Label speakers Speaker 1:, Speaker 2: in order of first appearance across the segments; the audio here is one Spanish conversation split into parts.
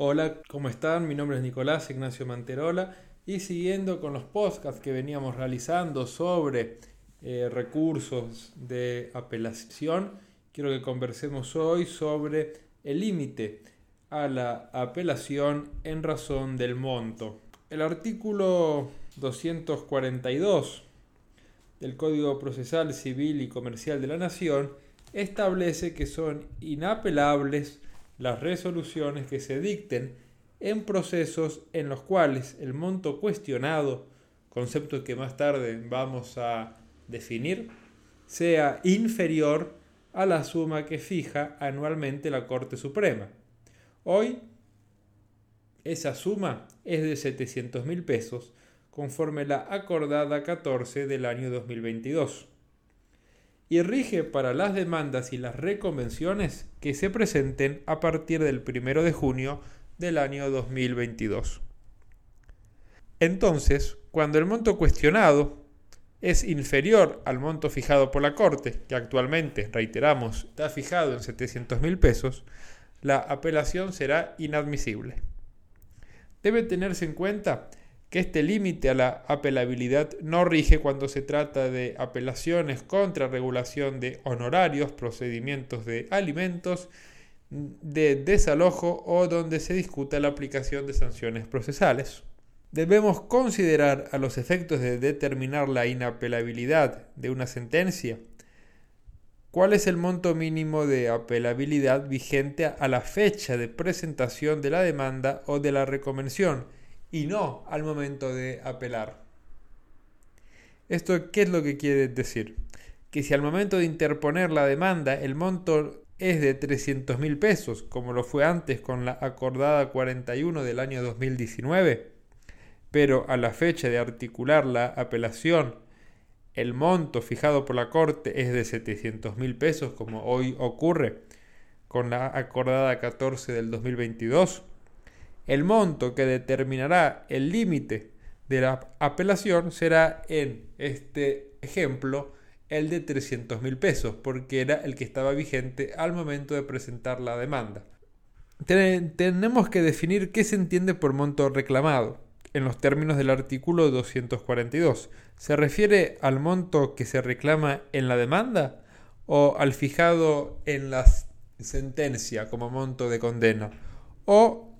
Speaker 1: Hola, ¿cómo están? Mi nombre es Nicolás Ignacio Manterola y siguiendo con los podcasts que veníamos realizando sobre eh, recursos de apelación, quiero que conversemos hoy sobre el límite a la apelación en razón del monto. El artículo 242 del Código Procesal Civil y Comercial de la Nación establece que son inapelables las resoluciones que se dicten en procesos en los cuales el monto cuestionado, concepto que más tarde vamos a definir, sea inferior a la suma que fija anualmente la Corte Suprema. Hoy esa suma es de 700 mil pesos conforme la acordada 14 del año 2022 y rige para las demandas y las reconvenciones que se presenten a partir del 1 de junio del año 2022. Entonces, cuando el monto cuestionado es inferior al monto fijado por la Corte, que actualmente, reiteramos, está fijado en 700 mil pesos, la apelación será inadmisible. Debe tenerse en cuenta que este límite a la apelabilidad no rige cuando se trata de apelaciones contra regulación de honorarios, procedimientos de alimentos, de desalojo o donde se discuta la aplicación de sanciones procesales. Debemos considerar a los efectos de determinar la inapelabilidad de una sentencia cuál es el monto mínimo de apelabilidad vigente a la fecha de presentación de la demanda o de la reconvención y no al momento de apelar. ¿Esto qué es lo que quiere decir? Que si al momento de interponer la demanda el monto es de 300 mil pesos, como lo fue antes con la acordada 41 del año 2019, pero a la fecha de articular la apelación el monto fijado por la Corte es de 700 mil pesos, como hoy ocurre con la acordada 14 del 2022, el monto que determinará el límite de la apelación será en este ejemplo el de 300 mil pesos, porque era el que estaba vigente al momento de presentar la demanda. tenemos que definir qué se entiende por monto reclamado en los términos del artículo 242. ¿Se refiere al monto que se reclama en la demanda o al fijado en la sentencia como monto de condena? ¿O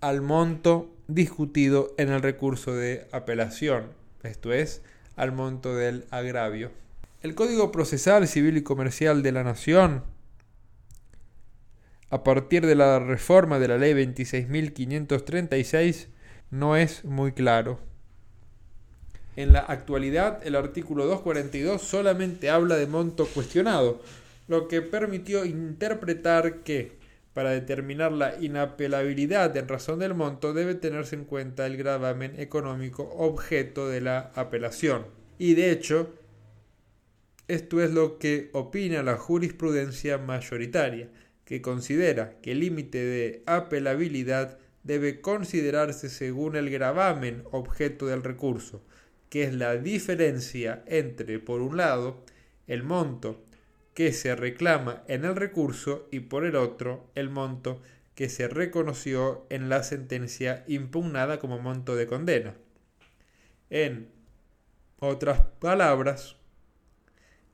Speaker 1: al monto discutido en el recurso de apelación, esto es, al monto del agravio. El Código Procesal Civil y Comercial de la Nación, a partir de la reforma de la Ley 26.536, no es muy claro. En la actualidad, el artículo 242 solamente habla de monto cuestionado, lo que permitió interpretar que para determinar la inapelabilidad en razón del monto debe tenerse en cuenta el gravamen económico objeto de la apelación. Y de hecho, esto es lo que opina la jurisprudencia mayoritaria, que considera que el límite de apelabilidad debe considerarse según el gravamen objeto del recurso, que es la diferencia entre, por un lado, el monto que se reclama en el recurso y por el otro el monto que se reconoció en la sentencia impugnada como monto de condena. En otras palabras,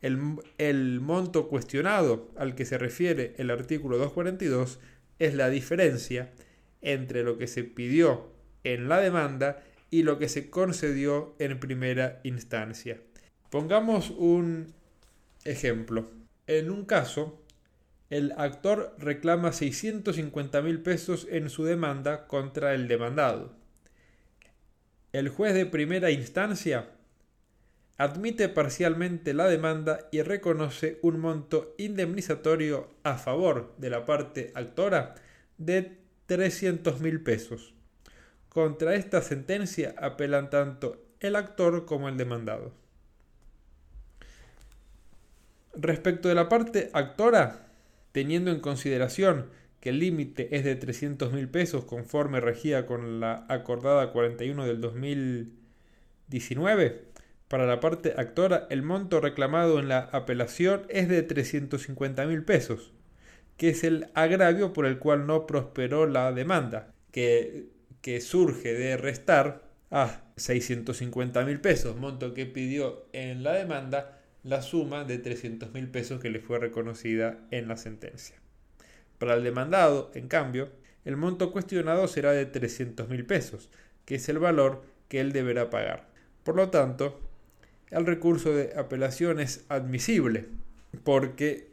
Speaker 1: el, el, monto cuestionado al que se refiere el artículo 242 es la diferencia entre lo que se pidió en la demanda y lo que se concedió en primera instancia. Pongamos un ejemplo. En un caso, el actor reclama 650 mil pesos en su demanda contra el demandado. El juez de primera instancia admite parcialmente la demanda y reconoce un monto indemnizatorio a favor de la parte actora de 300 mil pesos. Contra esta sentencia apelan tanto el actor como el demandado. Respecto de la parte actora, teniendo en consideración que el límite es de 300 mil pesos conforme regía con la acordada 41 del 2019, para la parte actora el monto reclamado en la apelación es de 350 mil pesos, que es el agravio por el cual no prosperó la demanda, que, que surge de restar a 650 mil pesos, monto que pidió en la demanda, la suma de 300 mil pesos que le fue reconocida en la sentencia. Para el demandado, en cambio, el monto cuestionado será de 300 mil pesos, que es el valor que él deberá pagar. Por lo tanto, el recurso de apelación es admisible, porque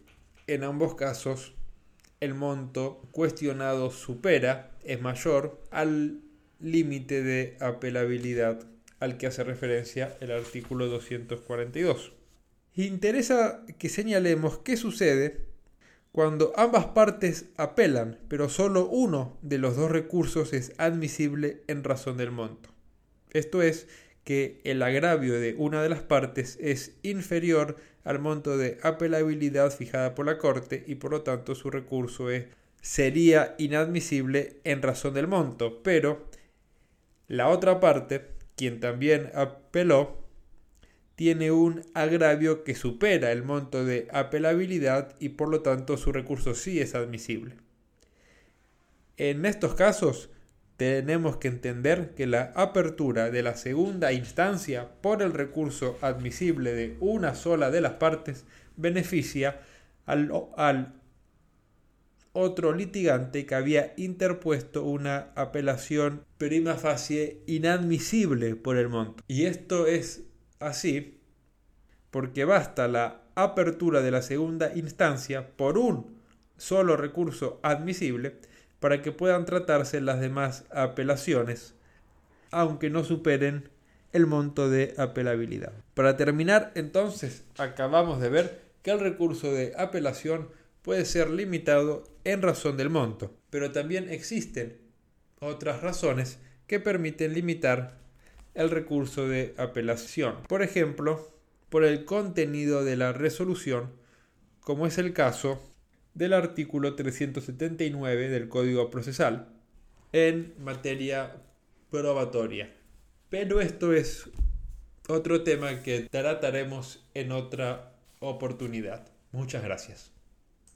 Speaker 1: en ambos casos el monto cuestionado supera, es mayor, al límite de apelabilidad al que hace referencia el artículo 242. Interesa que señalemos qué sucede cuando ambas partes apelan, pero solo uno de los dos recursos es admisible en razón del monto. Esto es, que el agravio de una de las partes es inferior al monto de apelabilidad fijada por la Corte y por lo tanto su recurso es, sería inadmisible en razón del monto, pero la otra parte, quien también apeló, tiene un agravio que supera el monto de apelabilidad y por lo tanto su recurso sí es admisible. En estos casos tenemos que entender que la apertura de la segunda instancia por el recurso admisible de una sola de las partes beneficia al, otro litigante que había interpuesto una apelación prima facie inadmisible por el monto. Y esto es así porque basta la apertura de la segunda instancia por un solo recurso admisible para que puedan tratarse las demás apelaciones, aunque no superen el monto de apelabilidad. Para terminar, entonces, acabamos de ver que el recurso de apelación puede ser limitado en razón del monto, pero también existen otras razones que permiten limitar el recurso de apelación. Por ejemplo, por el contenido de la resolución, como es el caso del artículo 379 del Código Procesal en materia probatoria. Pero esto es otro tema que trataremos en otra oportunidad. Muchas gracias.